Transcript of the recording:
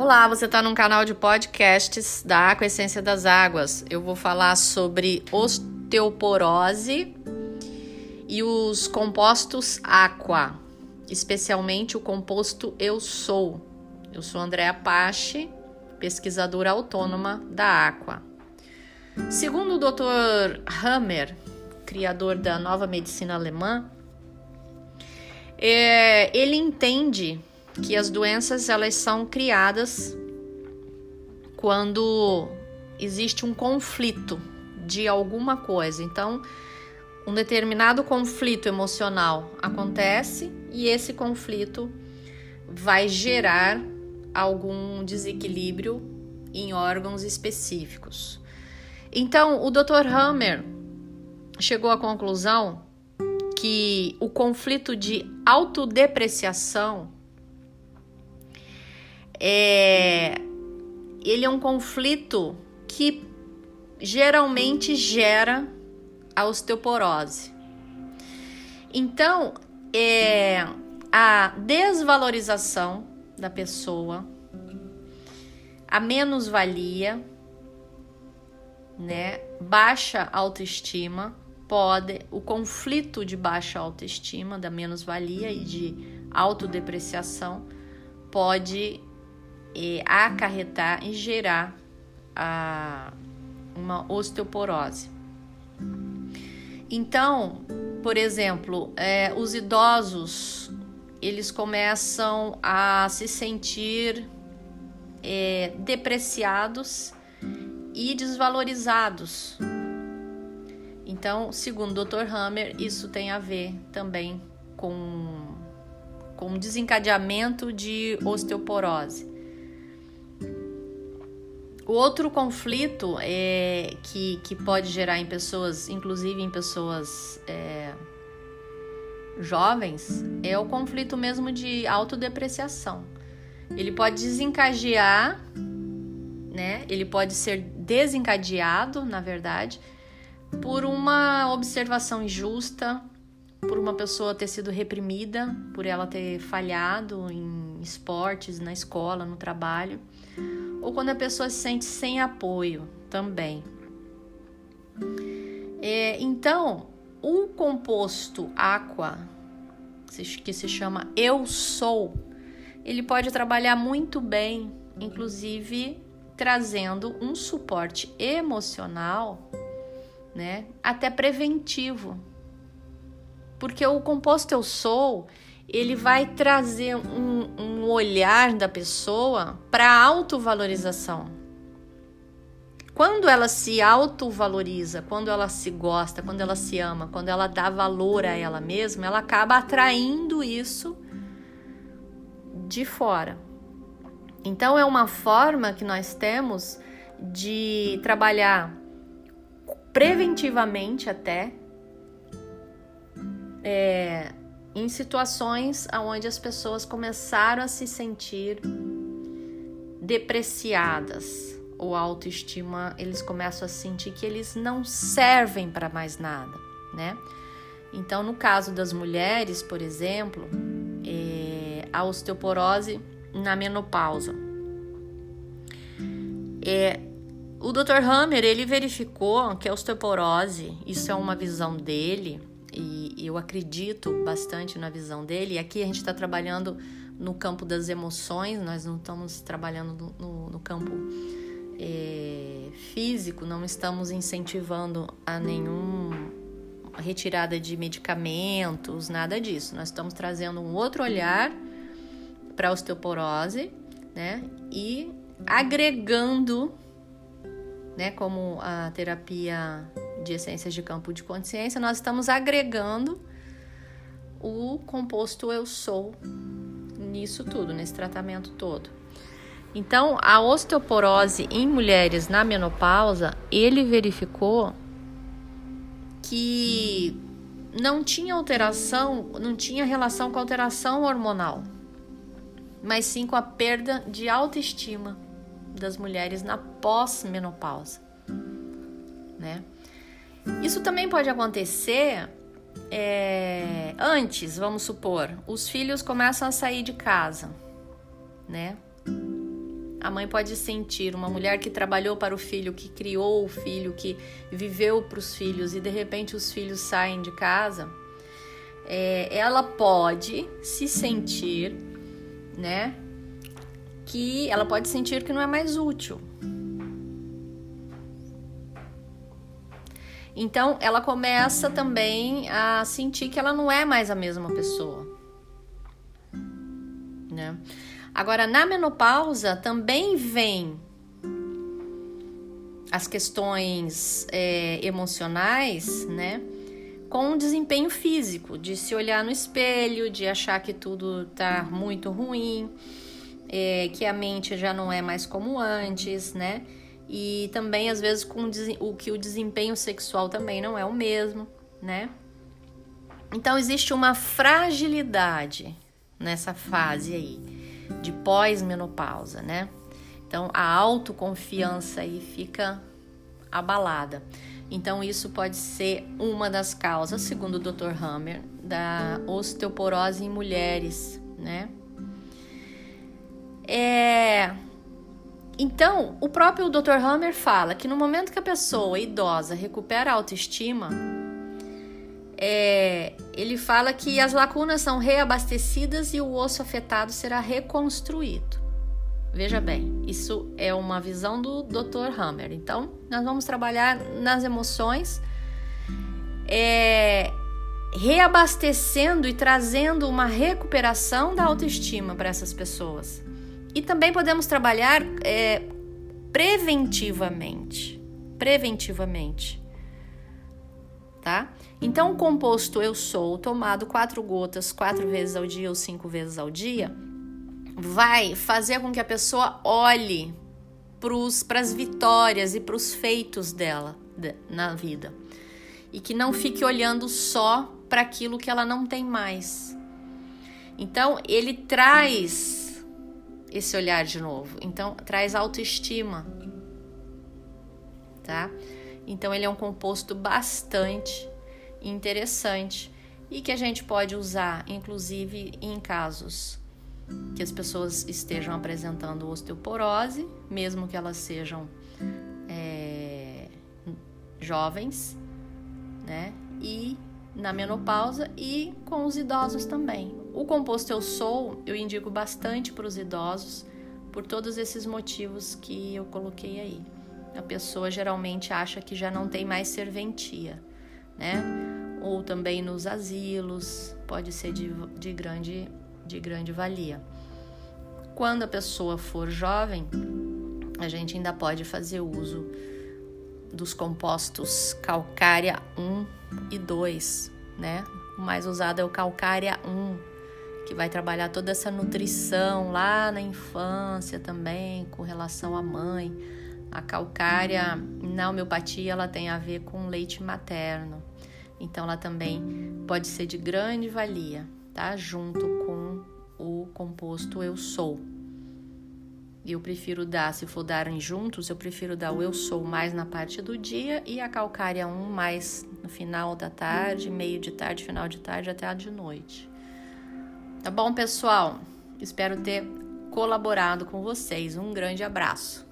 Olá, você está num canal de podcasts da Aquaessência das Águas. Eu vou falar sobre osteoporose e os compostos aqua, especialmente o composto Eu Sou. Eu sou Andréa Pache, pesquisadora autônoma da Aqua. Segundo o Dr. Hammer, criador da nova medicina alemã, é, ele entende que as doenças elas são criadas quando existe um conflito de alguma coisa. Então, um determinado conflito emocional acontece e esse conflito vai gerar algum desequilíbrio em órgãos específicos. Então, o Dr. Hammer chegou à conclusão que o conflito de autodepreciação é, ele é um conflito que geralmente gera a osteoporose. Então, é a desvalorização da pessoa, a menos-valia, né? Baixa autoestima, pode o conflito de baixa autoestima, da menos-valia e de autodepreciação pode e acarretar e gerar a, uma osteoporose. Então, por exemplo, é, os idosos eles começam a se sentir é, depreciados e desvalorizados. Então, segundo o Dr. Hammer, isso tem a ver também com, com desencadeamento de osteoporose. O outro conflito é, que, que pode gerar em pessoas, inclusive em pessoas é, jovens, é o conflito mesmo de autodepreciação. Ele pode desencadear, né? Ele pode ser desencadeado, na verdade, por uma observação injusta, por uma pessoa ter sido reprimida, por ela ter falhado em esportes, na escola, no trabalho ou quando a pessoa se sente sem apoio também. É, então, o composto aqua, que se chama Eu Sou, ele pode trabalhar muito bem, inclusive trazendo um suporte emocional, né, até preventivo. Porque o composto Eu Sou, ele vai trazer um, um olhar da pessoa para autovalorização. Quando ela se autovaloriza, quando ela se gosta, quando ela se ama, quando ela dá valor a ela mesma, ela acaba atraindo isso de fora. Então é uma forma que nós temos de trabalhar preventivamente até é, em situações onde as pessoas começaram a se sentir depreciadas ou autoestima, eles começam a sentir que eles não servem para mais nada, né? Então, no caso das mulheres, por exemplo, é, a osteoporose na menopausa. É, o Dr. Hammer ele verificou que a osteoporose, isso é uma visão dele, e eu acredito bastante na visão dele. E aqui a gente está trabalhando no campo das emoções, nós não estamos trabalhando no, no, campo é, físico, não estamos incentivando a nenhum retirada de medicamentos, nada disso. Nós estamos trazendo um outro olhar para a osteoporose, né? E agregando, né, como a terapia de essências de campo de consciência, nós estamos agregando o composto eu sou nisso tudo, nesse tratamento todo. Então, a osteoporose em mulheres na menopausa, ele verificou que não tinha alteração, não tinha relação com alteração hormonal, mas sim com a perda de autoestima das mulheres na pós-menopausa, né? Isso também pode acontecer é, antes, vamos supor, os filhos começam a sair de casa, né? A mãe pode sentir uma mulher que trabalhou para o filho, que criou o filho, que viveu para os filhos e de repente os filhos saem de casa. É, ela pode se sentir, né? Que ela pode sentir que não é mais útil. Então ela começa também a sentir que ela não é mais a mesma pessoa, né? Agora, na menopausa também vem as questões é, emocionais, né? Com o desempenho físico, de se olhar no espelho, de achar que tudo tá muito ruim, é, que a mente já não é mais como antes, né? E também, às vezes, com o que o desempenho sexual também não é o mesmo, né? Então, existe uma fragilidade nessa fase aí de pós-menopausa, né? Então a autoconfiança aí fica abalada. Então isso pode ser uma das causas, segundo o Dr. Hammer, da osteoporose em mulheres, né? É... Então, o próprio Dr. Hammer fala que no momento que a pessoa idosa recupera a autoestima, é, ele fala que as lacunas são reabastecidas e o osso afetado será reconstruído. Veja bem, isso é uma visão do Dr. Hammer. Então, nós vamos trabalhar nas emoções, é, reabastecendo e trazendo uma recuperação da autoestima para essas pessoas. E também podemos trabalhar é, preventivamente. Preventivamente. Tá? Então, o composto eu sou, tomado quatro gotas quatro vezes ao dia ou cinco vezes ao dia, vai fazer com que a pessoa olhe para as vitórias e para os feitos dela de, na vida e que não fique olhando só para aquilo que ela não tem mais. Então, ele traz esse olhar de novo. Então, traz autoestima, tá? Então, ele é um composto bastante interessante e que a gente pode usar, inclusive em casos que as pessoas estejam apresentando osteoporose, mesmo que elas sejam é, jovens, né? E na menopausa e com os idosos também. O composto Eu Sou eu indico bastante para os idosos por todos esses motivos que eu coloquei aí. A pessoa geralmente acha que já não tem mais serventia né? Ou também nos asilos, pode ser de, de, grande, de grande valia. Quando a pessoa for jovem, a gente ainda pode fazer uso dos compostos calcária 1 e 2, né? O mais usado é o calcária 1, que vai trabalhar toda essa nutrição lá na infância também, com relação à mãe. A calcária na homeopatia ela tem a ver com leite materno. Então ela também pode ser de grande valia, tá? Junto com o composto eu sou. E eu prefiro dar, se for darem juntos, eu prefiro dar o eu sou mais na parte do dia e a calcária 1 mais no final da tarde, meio de tarde, final de tarde até a de noite. Tá bom, pessoal? Espero ter colaborado com vocês. Um grande abraço.